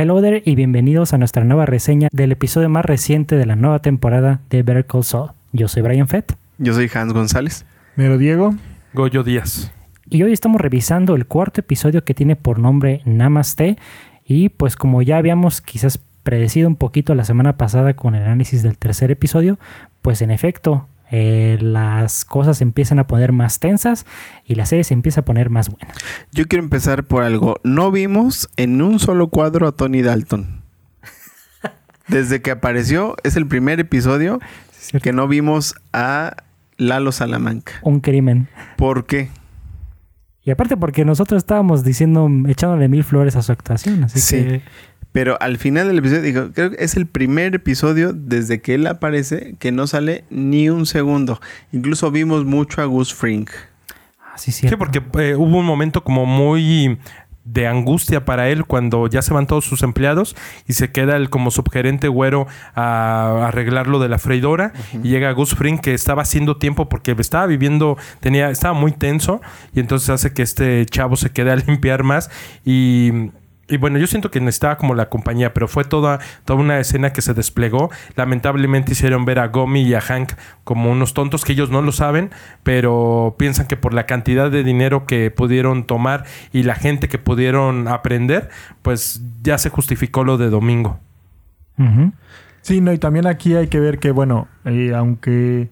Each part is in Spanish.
Hello there y bienvenidos a nuestra nueva reseña del episodio más reciente de la nueva temporada de Better Call Saul. Yo soy Brian Fett. Yo soy Hans González. Mero Diego. Goyo Díaz. Y hoy estamos revisando el cuarto episodio que tiene por nombre Namaste. Y pues como ya habíamos quizás predecido un poquito la semana pasada con el análisis del tercer episodio, pues en efecto eh, las cosas empiezan a poner más tensas y la serie se empieza a poner más buena. Yo quiero empezar por algo. No vimos en un solo cuadro a Tony Dalton. Desde que apareció, es el primer episodio que no vimos a Lalo Salamanca. Un crimen. ¿Por qué? Y aparte porque nosotros estábamos diciendo, echándole mil flores a su actuación, así Sí. que... Pero al final del episodio, digo, creo que es el primer episodio desde que él aparece que no sale ni un segundo. Incluso vimos mucho a Gus Frink. Así Sí, porque eh, hubo un momento como muy de angustia para él cuando ya se van todos sus empleados y se queda el como subgerente güero a arreglar lo de la freidora y llega Gus Fring que estaba haciendo tiempo porque estaba viviendo tenía estaba muy tenso y entonces hace que este chavo se quede a limpiar más y y bueno, yo siento que necesitaba como la compañía, pero fue toda, toda una escena que se desplegó. Lamentablemente hicieron ver a Gomi y a Hank como unos tontos que ellos no lo saben, pero piensan que por la cantidad de dinero que pudieron tomar y la gente que pudieron aprender, pues ya se justificó lo de domingo. Sí, no, y también aquí hay que ver que, bueno, eh, aunque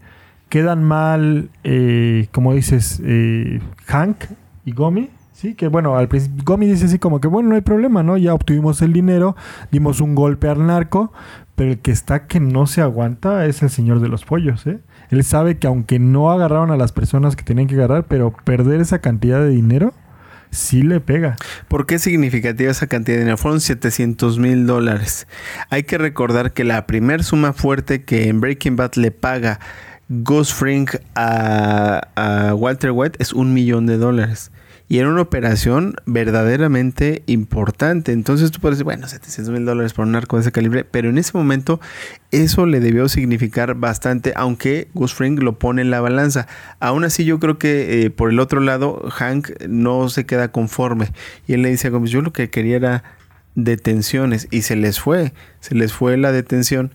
quedan mal, eh, como dices, eh, Hank y Gomi, sí, que bueno, al principio Gomi dice así como que, bueno, no hay problema, ¿no? Ya obtuvimos el dinero, dimos un golpe al narco, pero el que está que no se aguanta es el señor de los pollos, ¿eh? Él sabe que aunque no agarraron a las personas que tenían que agarrar, pero perder esa cantidad de dinero sí le pega. ¿Por qué es significativa esa cantidad de dinero? Fueron 700 mil dólares. Hay que recordar que la primer suma fuerte que en Breaking Bad le paga Gus Fring a, a Walter White es un millón de dólares. Y era una operación verdaderamente importante. Entonces tú puedes decir, bueno, 700 mil dólares por un narco de ese calibre. Pero en ese momento eso le debió significar bastante, aunque Gus Fring lo pone en la balanza. Aún así yo creo que eh, por el otro lado Hank no se queda conforme. Y él le dice a Gómez, yo lo que quería era detenciones. Y se les fue, se les fue la detención.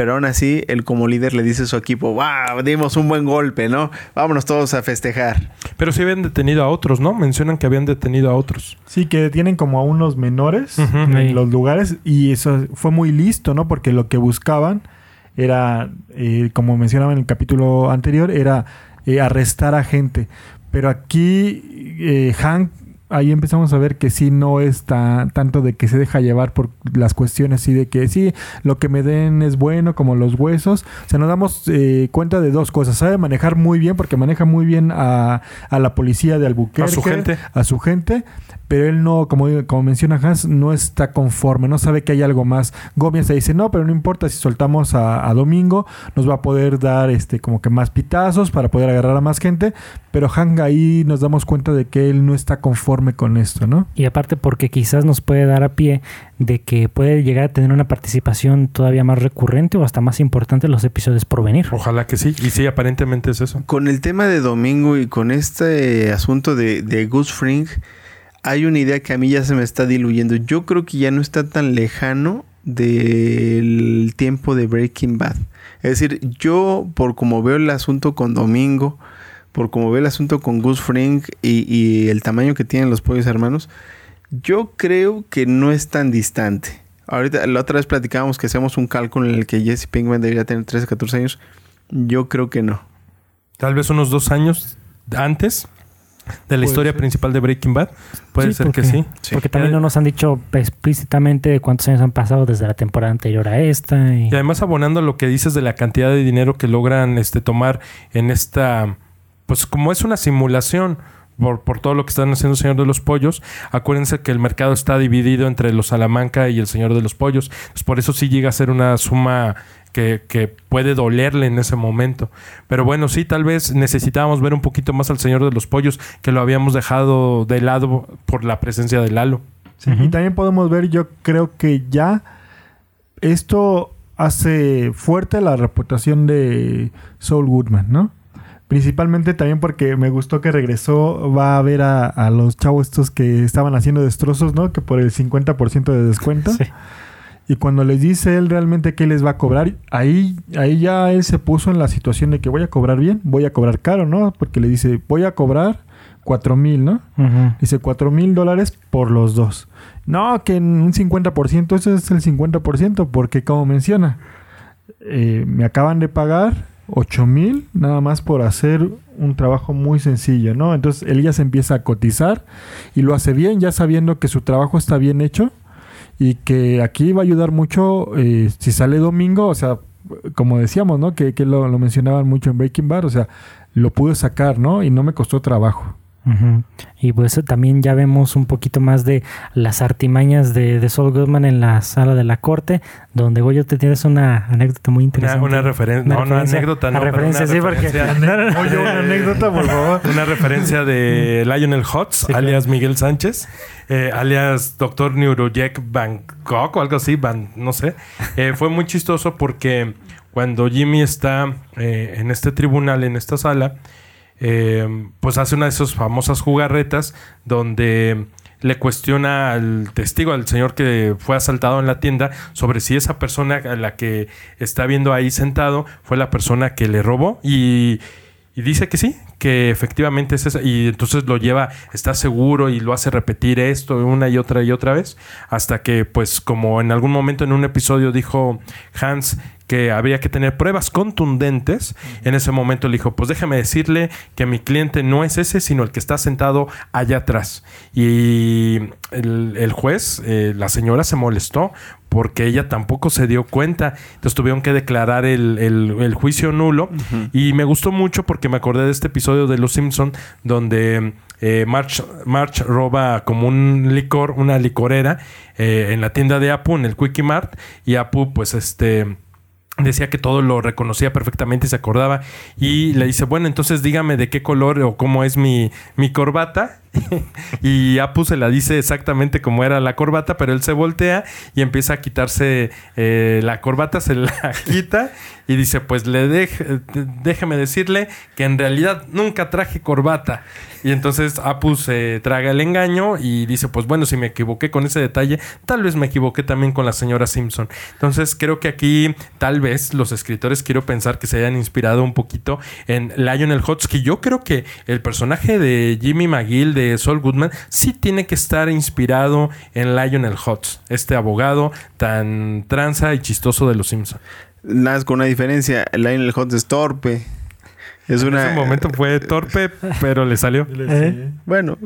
Pero aún así, él como líder le dice a su equipo, wow, dimos un buen golpe, ¿no? Vámonos todos a festejar. Pero sí habían detenido a otros, ¿no? Mencionan que habían detenido a otros. Sí, que tienen como a unos menores en Sí. los lugares y eso fue muy listo, ¿no? Porque lo que buscaban era, eh, como mencionaba en el capítulo anterior, era eh, arrestar a gente. Pero aquí eh, Hank, ahí empezamos a ver que sí no es tan- tanto de que se deja llevar por las cuestiones, sí de que sí, lo que me den es bueno, como los huesos. O sea, nos damos eh, cuenta de dos cosas. Sabe manejar muy bien, porque maneja muy bien a, a la policía de Albuquerque. A su gente. A su gente. Pero él no, como, como menciona Hans, no está conforme, no sabe que hay algo más. Gómez se dice, no, pero no importa si soltamos a, a Domingo, nos va a poder dar este como que más pitazos para poder agarrar a más gente. Pero Hank ahí nos damos cuenta de que él no está conforme con esto, ¿no? Y aparte porque quizás nos puede dar a pie de que puede llegar a tener una participación todavía más recurrente o hasta más importante en los episodios por venir. Ojalá que sí. Y sí, aparentemente es eso. Con el tema de Domingo y con este asunto de, de Gus Fring, hay una idea que a mí ya se me está diluyendo. Yo creo que ya no está tan lejano del tiempo de Breaking Bad. Es decir, yo por como veo el asunto con Domingo, por como veo el asunto con Gus Fring y, y el tamaño que tienen los pollos hermanos, yo creo que no es tan distante. Ahorita, la otra vez platicábamos que hacemos un cálculo en el que Jesse Pinkman debería tener 13, 14 años. Yo creo que no. Tal vez unos dos años antes de la historia ser. principal de Breaking Bad. Puede Sí, ser que sí. Sí. Porque también no nos han dicho explícitamente de cuántos años han pasado desde la temporada anterior a esta. y- Y además abonando lo que dices de la cantidad de dinero que logran este tomar en esta, pues como es una simulación por, por todo lo que están haciendo el Señor de los Pollos, acuérdense que el mercado está dividido entre los Salamanca y el Señor de los Pollos. Pues por eso sí llega a ser una suma que, que puede dolerle en ese momento. Pero bueno, sí, tal vez necesitábamos ver un poquito más al Señor de los Pollos, que lo habíamos dejado de lado por la presencia de Lalo. Sí. Y también podemos ver, yo creo que ya esto hace fuerte la reputación de Saul Goodman, ¿no? Principalmente también porque me gustó que regresó, va a ver a, a los chavos estos que estaban haciendo destrozos, ¿no? Que por el 50% de descuento. Sí. Y cuando les dice él realmente qué les va a cobrar, ahí, ahí ya él se puso en la situación de que voy a cobrar bien, voy a cobrar caro, ¿no? Porque le dice, voy a cobrar cuatro mil, ¿no? Dice cuatro mil dólares por los dos. No, que en un 50%, eso es el 50%, porque como menciona, eh, me acaban de pagar 8 mil nada más por hacer un trabajo muy sencillo, ¿no? Entonces él ya se empieza a cotizar y lo hace bien, ya sabiendo que su trabajo está bien hecho y que aquí va a ayudar mucho eh, si sale domingo, o sea, como decíamos, ¿no? Que, que lo, mencionaban mucho en Breaking Bad, o sea, lo pude sacar, ¿no? Y no me costó trabajo. Ujú. Y pues también ya vemos un poquito más de las artimañas de, de Saul Goodman en la sala de la corte, donde Goyo te tienes una anécdota muy Una, interesante. una referen- no, no, anécdota, no. Una referencia, una sí, porque... referencia. Oye, una anécdota, por favor. Una referencia de Lionel Hutz, Sí, alias Miguel Sánchez, eh, alias Dr. Neurojek Bangkok o algo así, Van, no sé. Eh, fue muy chistoso porque cuando Jimmy está eh, en este tribunal, en esta sala, eh, pues hace una de esas famosas jugarretas donde le cuestiona al testigo, al señor que fue asaltado en la tienda, sobre si esa persona a la que está viendo ahí sentado fue la persona que le robó. Y, y dice que sí, que efectivamente es esa. Y entonces lo lleva, está seguro y lo hace repetir esto una y otra y otra vez, hasta que pues como en algún momento en un episodio dijo Hans que habría que tener pruebas contundentes, en ese momento le dijo, pues déjame decirle que mi cliente no es ese, sino el que está sentado allá atrás. Y el, el juez, eh, la señora se molestó porque ella tampoco se dio cuenta. Entonces tuvieron que declarar el, el- el juicio nulo. Y me gustó mucho porque me acordé de este episodio de Los Simpson donde eh, March, March roba como un licor, una licorera eh, en la tienda de Apu, en el Quickie Mart. Y Apu, pues este decía que todo lo reconocía perfectamente y se acordaba y le dice, bueno, entonces dígame de qué color o cómo es mi, mi corbata. y Apu se la dice exactamente como era la corbata, pero él se voltea y empieza a quitarse eh, la corbata, se la quita y dice, pues le dej- déjeme decirle que en realidad nunca traje corbata. Y entonces Apu se traga el engaño y dice, pues bueno, si me equivoqué con ese detalle, tal vez me equivoqué también con la señora Simpson. Entonces creo que aquí tal vez los escritores quiero pensar que se hayan inspirado un poquito en Lionel Hutz, que yo creo que el personaje de Jimmy McGill, de Saul Goodman, sí tiene que estar inspirado en Lionel Hutz, este abogado tan tranza y chistoso de los Simpson. Nada más con una diferencia. Lionel Hutz es torpe. Es En una. ese momento fue torpe, pero le salió. ¿Eh? Bueno,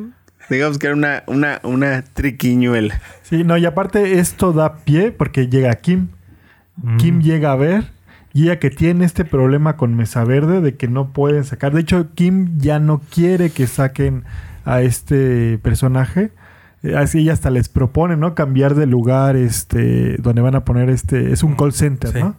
digamos que era una, una, una triquiñuela. Sí, no, y aparte esto da pie porque llega Kim. Mm. Kim llega a ver y ella que tiene este problema con Mesa Verde de que no pueden sacar. De hecho, Kim ya no quiere que saquen a este personaje. Eh, Así ella hasta les propone, ¿no? Cambiar de lugar, este, donde van a poner este, es un call center, Sí. ¿no?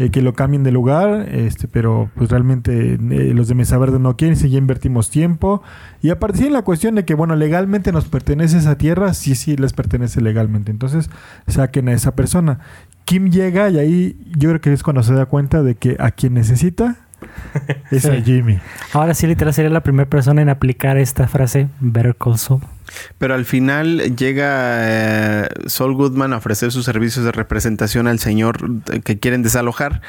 Eh, que lo cambien de lugar, este, pero pues realmente eh, los de Mesa Verde no quieren, si ya invertimos tiempo. Y aparte sí en la cuestión de que, bueno, legalmente nos pertenece esa tierra, sí, sí les pertenece legalmente. Entonces, saquen a esa persona. Kim llega y ahí yo creo que es cuando se da cuenta de que a quien necesita Sí. Jimmy. Ahora sí, literal, sería la primera persona en aplicar esta frase, Better Call Saul. Pero al final llega eh, Saul Goodman a ofrecer sus servicios de representación al señor que quieren desalojar.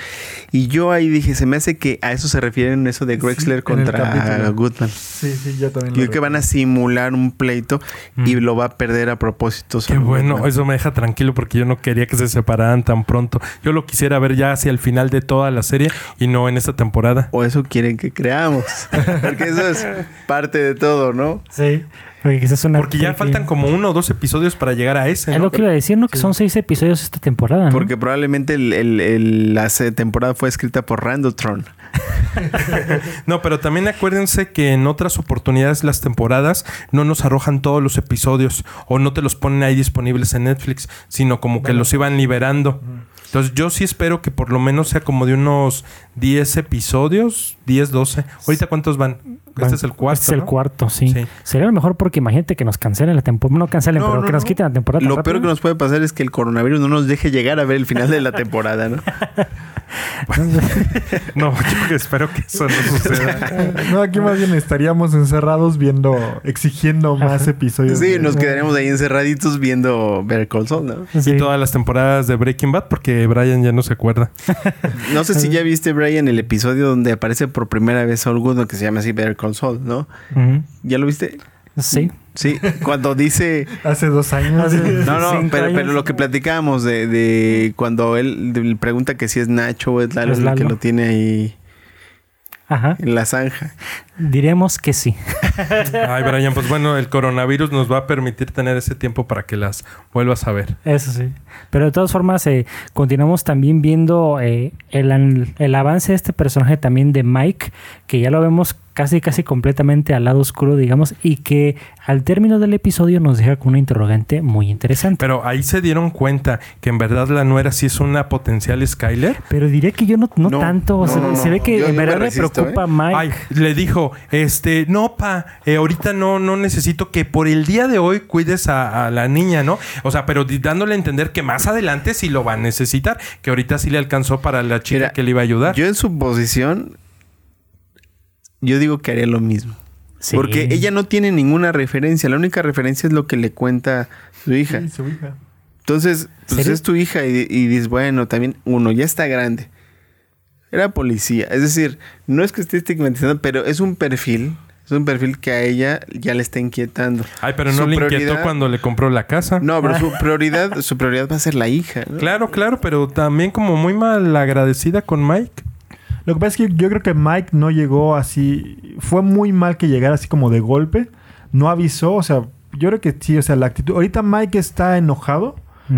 Y yo ahí dije, se me hace que a eso se refieren eso de Grexler contra. Goodman. Sí, sí, yo también. Yo creo que van a simular un pleito y Mm. lo va a perder a propósito. Qué bueno, Goodman. eso me deja tranquilo porque yo no quería que se separaran tan pronto. Yo lo quisiera ver ya hacia el final de toda la serie y no en esta temporada. O eso quieren que creamos. Porque eso es parte de todo, ¿no? Sí. Porque quizás una... Porque ya faltan como uno o dos episodios para llegar a ese. Es ¿no? lo que iba a decir, ¿no? Que son seis episodios esta temporada, ¿no? Porque probablemente el- el- el- la temporada fue escrita por Randotron. No, pero también acuérdense que en otras oportunidades las temporadas no nos arrojan todos los episodios o no te los ponen ahí disponibles en Netflix, sino como que los iban liberando. Entonces yo sí espero que por lo menos sea como de unos 10 episodios, 10, 12. Ahorita cuántos van? Este es el cuarto. Este es el ¿no? cuarto, sí. Sí. Sería lo mejor porque imagínate que nos cancelen la temporada. No cancelen, No, pero no, que nos no. quiten la temporada. Lo peor que nos puede pasar es que el coronavirus no nos deje llegar a ver el final de la temporada, ¿no? No, yo espero que eso no suceda. No, aquí más bien estaríamos encerrados viendo, exigiendo más episodios. Sí, de- nos quedaremos ahí encerraditos viendo Better Call Saul, ¿no? Sí. Y todas las temporadas de Breaking Bad, porque Brian ya no se acuerda. No sé si ya viste, Brian, el episodio donde aparece por primera vez Saul Goodman, que se llama así Better Call Saul, ¿no? ¿Ya lo viste? Sí. Sí, cuando dice... Hace dos años. Hace- No, no, pero, años. pero lo que platicábamos de, de cuando él le pregunta que si es Nacho o es Lalo Es el que Lalo. lo tiene ahí Ajá. en la zanja. Diremos que sí. Ay, Brian, pues bueno, el coronavirus nos va a permitir tener ese tiempo para que las vuelvas a ver. Eso sí. Pero de todas formas, eh, continuamos también viendo eh, el, an- el avance de este personaje también de Mike, que ya lo vemos casi casi completamente al lado oscuro, digamos, y que al término del episodio nos deja con una interrogante muy interesante. Pero ahí se dieron cuenta que en verdad la nuera sí es una potencial Skyler. Pero diría que yo no, no, No, tanto. o sea, no, no, se no. ve que Yo- en me verdad le resisto, preocupa ¿eh? Mike. Ay, le dijo, este, no, pa, eh, ahorita no, no necesito que por el día de hoy cuides a, a la niña, ¿no? O sea, pero dándole a entender que más adelante sí lo va a necesitar, que ahorita sí le alcanzó para la chica Mira, que le iba a ayudar. Yo en su posición, yo digo que haría lo mismo. Sí. Porque ella no tiene ninguna referencia. La única referencia es lo que le cuenta su hija. Sí, su hija. Entonces, pues ¿Serio? es tu hija y, y dices, bueno, también uno ya está grande. Era policía. Es decir, no es que esté estigmatizando, pero es un perfil. Es un perfil que a ella ya le está inquietando. Ay, pero no Su le inquietó cuando le compró la casa. No, pero su prioridad, su prioridad va a ser la hija. ¿no? Claro, claro, pero también como muy mal agradecida con Mike. Lo que pasa es que yo creo que Mike no llegó así. Fue muy mal que llegara así como de golpe. No avisó. O sea, yo creo que sí. O sea, la actitud. Ahorita Mike está enojado.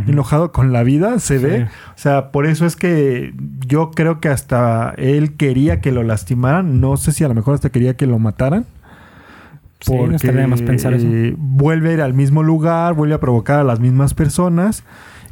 Enojado con la vida, se Sí. ve. O sea, por eso es que yo creo que hasta él quería que lo lastimaran. No sé si a lo mejor hasta quería que lo mataran. Sí, no estaría de más pensar eso. eh, vuelve a ir al mismo lugar, vuelve a provocar a las mismas personas.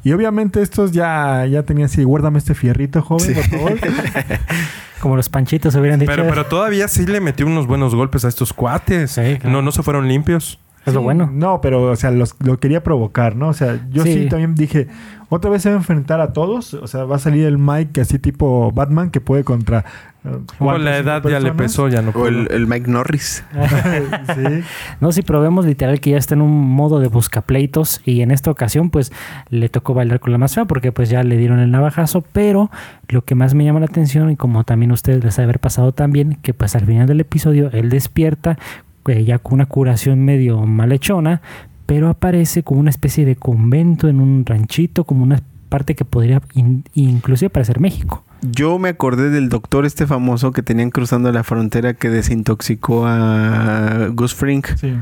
Y obviamente estos ya, ya tenían así, guárdame este fierrito, joven, Sí. por favor. Como los panchitos hubieran dicho. Pero, pero todavía sí le metió unos buenos golpes a estos cuates. Sí, claro. No, no se fueron limpios. Es lo bueno. No, pero, o sea, los- lo quería provocar, ¿no? O sea, yo sí. Sí. también dije, otra vez se va a enfrentar a todos. O sea, va a salir el Mike así tipo Batman que puede contra. eh, O la edad ya le pesó, ya no O el, el Mike Norris. sí. No, sí, pero vemos literal que ya está en un modo de buscapleitos y en esta ocasión pues le tocó bailar con la más fea porque pues ya le dieron el navajazo, pero lo que más me llama la atención y como también a ustedes les ha de haber pasado también, que pues al final del episodio él despierta ya con una curación medio malhechona, pero aparece como una especie de convento en un ranchito, como una parte que podría in- inclusive parecer México. Yo me acordé del doctor este famoso que tenían cruzando la frontera que desintoxicó a Gus Frink sí.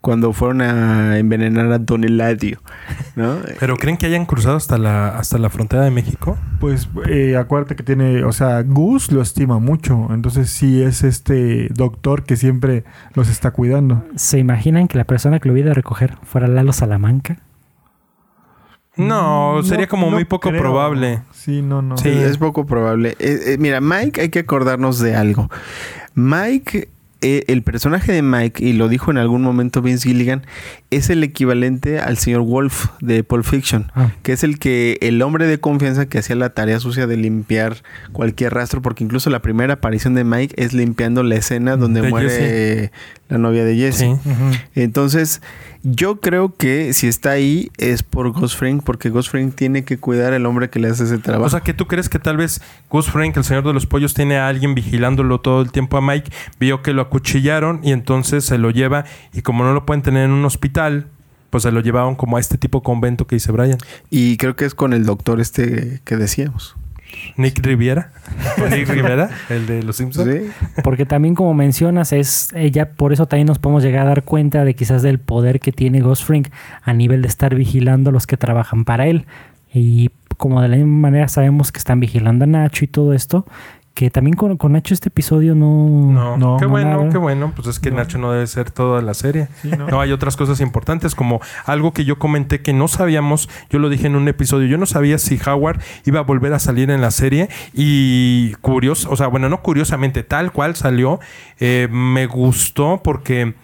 Cuando fueron a envenenar a Don Eladio, ¿no? ¿Pero creen que hayan cruzado hasta la, hasta la frontera de México? Pues eh, acuérdate que tiene, o sea, Gus lo estima mucho. Entonces sí es este doctor que siempre los está cuidando. ¿Se imaginan que la persona que lo hubiera a recoger fuera Lalo Salamanca? No, sería como no muy poco creo. probable. Sí, no, no. Sí. Es poco probable. Eh, eh, mira, Mike, hay que acordarnos de algo. Mike, eh, el personaje de Mike, y lo dijo en algún momento Vince Gilligan, es el equivalente al señor Wolf de Pulp Fiction, Ah. que es el que el hombre de confianza que hacía la tarea sucia de limpiar cualquier rastro, porque incluso la primera aparición de Mike es limpiando la escena donde De muere Jesse. la novia de Jesse. Sí. Entonces, yo creo que si está ahí es por Ghost Fring, porque Ghost Fring tiene que cuidar al hombre que le hace ese trabajo. O sea, que tú crees que tal vez Gus Frank, el señor de los pollos, tiene a alguien vigilándolo todo el tiempo a Mike, vio que lo acuchillaron y entonces se lo lleva y como no lo pueden tener en un hospital, pues se lo llevaron como a este tipo convento que dice Brian. Y creo que es con el doctor este que decíamos. Nick Riviera. Nick Rivera, el de los Simpsons. Sí. Porque también como mencionas, es ella, por eso también nos podemos llegar a dar cuenta de quizás del poder que tiene Ghost Frink a nivel de estar vigilando a los que trabajan para él. Y como de la misma manera sabemos que están vigilando a Nacho y todo esto, que también con, con Nacho este episodio no... No, No, qué no bueno, nada. qué bueno. Pues es que No. Nacho no debe ser toda la serie. Sí, no. No, hay otras cosas importantes como algo que yo comenté que no sabíamos, yo lo dije en un episodio, yo no sabía si Howard iba a volver a salir en la serie y curioso, o sea, bueno, no curiosamente, tal cual salió, eh, me gustó porque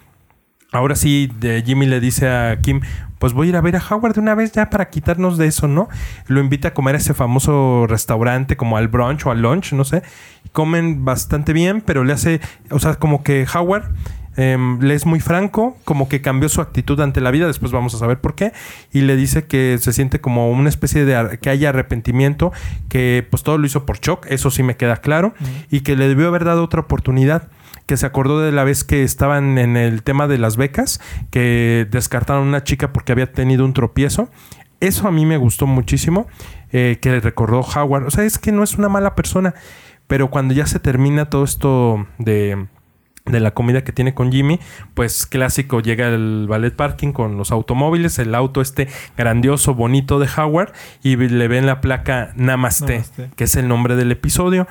ahora sí, de Jimmy le dice a Kim, pues voy a ir a ver a Howard de una vez ya para quitarnos de eso, ¿no? Lo invita a comer a ese famoso restaurante como al brunch o al lunch, no sé. Comen bastante bien, pero le hace, o sea, como que Howard em, le es muy franco, como que cambió su actitud ante la vida, después vamos a saber por qué, y le dice que se siente como una especie de, ar- que haya arrepentimiento, que pues todo lo hizo por shock, eso sí me queda claro, y que le debió haber dado otra oportunidad que se acordó de la vez que estaban en el tema de las becas, que descartaron a una chica porque había tenido un tropiezo. Eso a mí me gustó muchísimo, eh, que le recordó Howard. O sea, es que no es una mala persona, pero cuando ya se termina todo esto de, de la comida que tiene con Jimmy, pues clásico, llega el ballet parking con los automóviles, el auto este grandioso, bonito de Howard, y le ven la placa Namaste, Namaste. que es el nombre del episodio.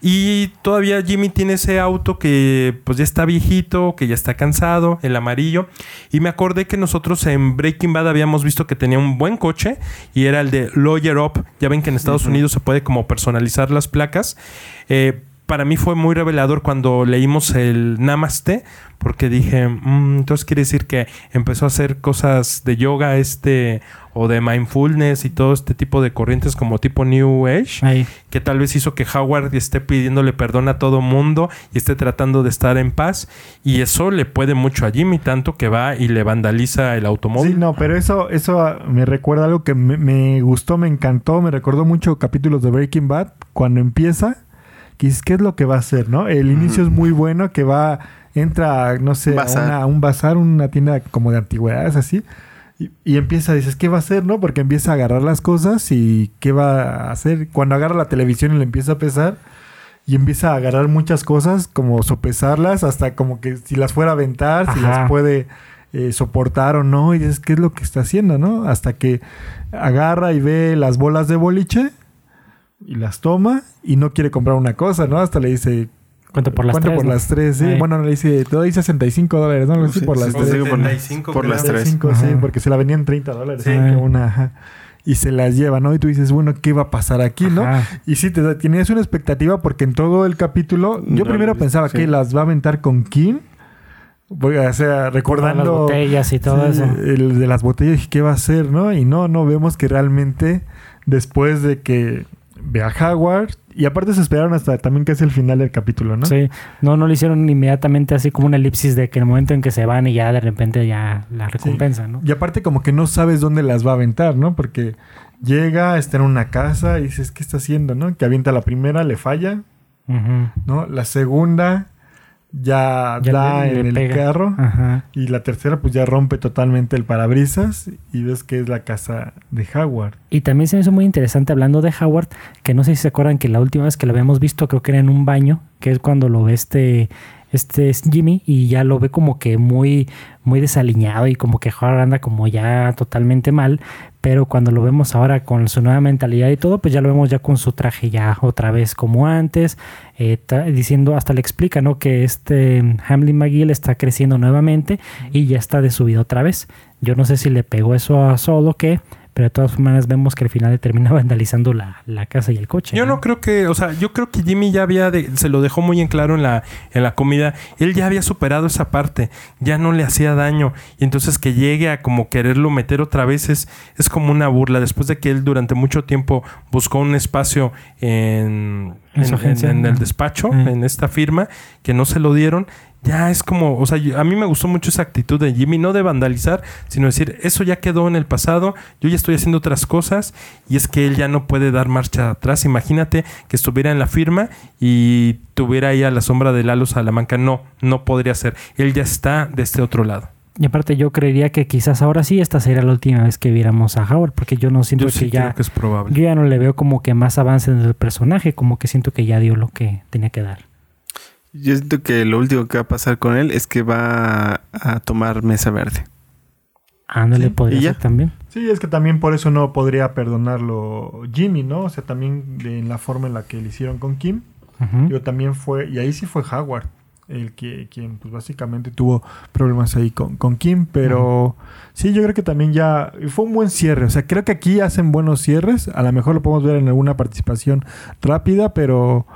Y todavía Jimmy tiene ese auto que pues ya está viejito, que ya está cansado, el amarillo. Y me acordé que nosotros en Breaking Bad habíamos visto que tenía un buen coche y era el de Lawyer Up. Ya ven que en Estados Unidos se puede como personalizar las placas. Eh, para mí fue muy revelador cuando leímos el Namaste, porque dije, "Mm, entonces quiere decir que empezó a hacer cosas de yoga este o de mindfulness y todo este tipo de corrientes como tipo New Age Ahí. que tal vez hizo que Howard esté pidiéndole perdón a todo mundo y esté tratando de estar en paz. Y eso le puede mucho a Jimmy, tanto que va y le vandaliza el automóvil. Sí, no, pero eso, eso ah, me recuerda algo que me, me gustó, me encantó, me recordó mucho capítulos de Breaking Bad. Cuando empieza, que dices, ¿qué es lo que va a hacer? ¿no? El inicio es muy bueno, que va, entra, no sé, a, Bazar. una- a un bazar, una tienda como de antigüedades, así. Y, y empieza, dices, ¿qué va a hacer? ¿No? Porque empieza a agarrar las cosas y ¿qué va a hacer? Cuando agarra la televisión y le empieza a pesar, y empieza a agarrar muchas cosas, como sopesarlas, hasta como que si las fuera a aventar, si las puede eh, soportar o no, y dices, ¿qué es lo que está haciendo, no? Hasta que agarra y ve las bolas de boliche y las toma y no quiere comprar una cosa, ¿no? Hasta le dice, Cuento por las ¿cuánto tres. por ¿no? las tres? Sí. Bueno, le dice, te doy 65 dólares, ¿no? Sí, por las tres. por- 75 por las tres. 65, sí, porque se la vendían 30 dólares. Sí. una, ajá. Y se las lleva, ¿no? Y tú dices, bueno, ¿qué va a pasar aquí, no? Y sí, te tenías una expectativa porque en todo el capítulo, yo No, primero sí. pensaba que las va a aventar con Kim. O sea, Las recordando botellas y todo sí, eso. el de las botellas, ¿qué va a hacer, no? Y no, no vemos que realmente después de que ve a Howard, y aparte se esperaron hasta también casi el final del capítulo, ¿no? Sí, no, no lo hicieron inmediatamente así como una elipsis de que en el momento en que se van y ya de repente ya la recompensa, ¿no? Y aparte como que no sabes dónde las va a aventar, ¿no? Porque llega, está en una casa y dices, ¿qué está haciendo, no? Que avienta la primera, le falla. ¿no? La segunda ya, Ya da le- en le el pega. carro. Ajá. Y la tercera pues ya rompe totalmente el parabrisas y ves que es la casa de Howard. Y también se me hizo muy interesante hablando de Howard, que no sé si se acuerdan que la última vez que lo habíamos visto creo que era en un baño, que es cuando lo ve este, este es Jimmy y ya lo ve como que muy, muy desaliñado y como que Howard anda como ya totalmente mal, pero cuando lo vemos ahora con su nueva mentalidad y todo, pues ya lo vemos ya con su traje ya otra vez como antes, eh, diciendo, hasta le explica, ¿no? Que este Hamlin McGill está creciendo nuevamente y ya está de subida otra vez. Yo no sé si le pegó eso a Solo o qué, pero de todas maneras vemos que al final termina vandalizando la, la casa y el coche. Yo no creo que, o sea, yo creo que Jimmy ya había, de- se lo dejó muy en claro en la, en la comida. Él ya había superado esa parte, ya no le hacía daño. Y entonces que llegue a como quererlo meter otra vez es, es como una burla. Después de que él durante mucho tiempo buscó un espacio en- en el despacho, Mm. en esta firma, que no se lo dieron. Ya es como, o sea, a mí me gustó mucho esa actitud de Jimmy, no de vandalizar, sino decir, eso ya quedó en el pasado, yo ya estoy haciendo otras cosas y es que él ya no puede dar marcha atrás. Imagínate que estuviera en la firma y tuviera ahí a la sombra de Lalo Salamanca. No, no podría ser. Él ya está de este otro lado. Y aparte yo creería que quizás ahora sí esta sería la última vez que viéramos a Howard, porque yo no siento Yo sí que ya... creo que es probable. Yo ya no le veo como que más avance en el personaje, como que siento que ya dio lo que tenía que dar. Yo siento que lo último que va a pasar con él es que va a tomar mesa verde. Ándale, Sí, podría ¿y ya? ser también. Sí, es que también por eso no podría perdonarlo Jimmy, ¿no? O sea, también de- en la forma en la que le hicieron con Kim. Yo también fue, y ahí sí fue Howard, el que quien pues básicamente tuvo problemas ahí con, con Kim, pero sí, yo creo que también ya fue un buen cierre, o sea, creo que aquí hacen buenos cierres, a lo mejor lo podemos ver en alguna participación rápida, pero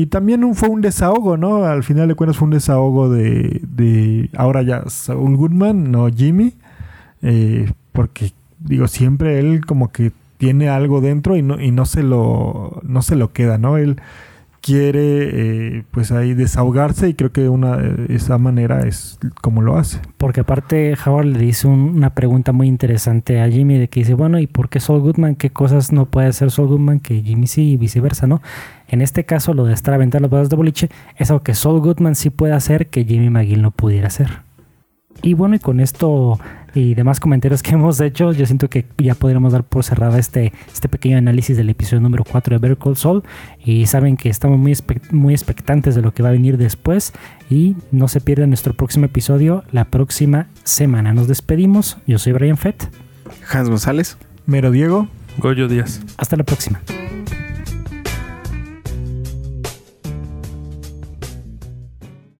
Y también fue un desahogo, ¿no? Al final de cuentas fue un desahogo de, de ahora ya Saul Goodman, no Jimmy. Eh, porque, digo, siempre él como que tiene algo dentro y no, y no se lo no se lo queda, ¿no? Él quiere eh, pues ahí desahogarse y creo que una esa manera es como lo hace. Porque aparte Howard le un- una pregunta muy interesante a Jimmy de que dice, bueno, ¿y por qué Saul Goodman? ¿Qué cosas no puede hacer Saul Goodman que Jimmy sí y viceversa, no? En este caso, lo de estar aventando las bolas de boliche es algo que Saul Goodman sí puede hacer que Jimmy McGill no pudiera hacer. Y bueno, y con esto y demás comentarios que hemos hecho, yo siento que ya podríamos dar por cerrada este, este pequeño análisis del episodio número 4 de Better Call Saul. Y saben que estamos muy, expect- muy expectantes de lo que va a venir después. Y no se pierdan nuestro próximo episodio la próxima semana. Nos despedimos. Yo soy Brian Fett. Hans González. Mero Diego. Goyo Díaz. Hasta la próxima.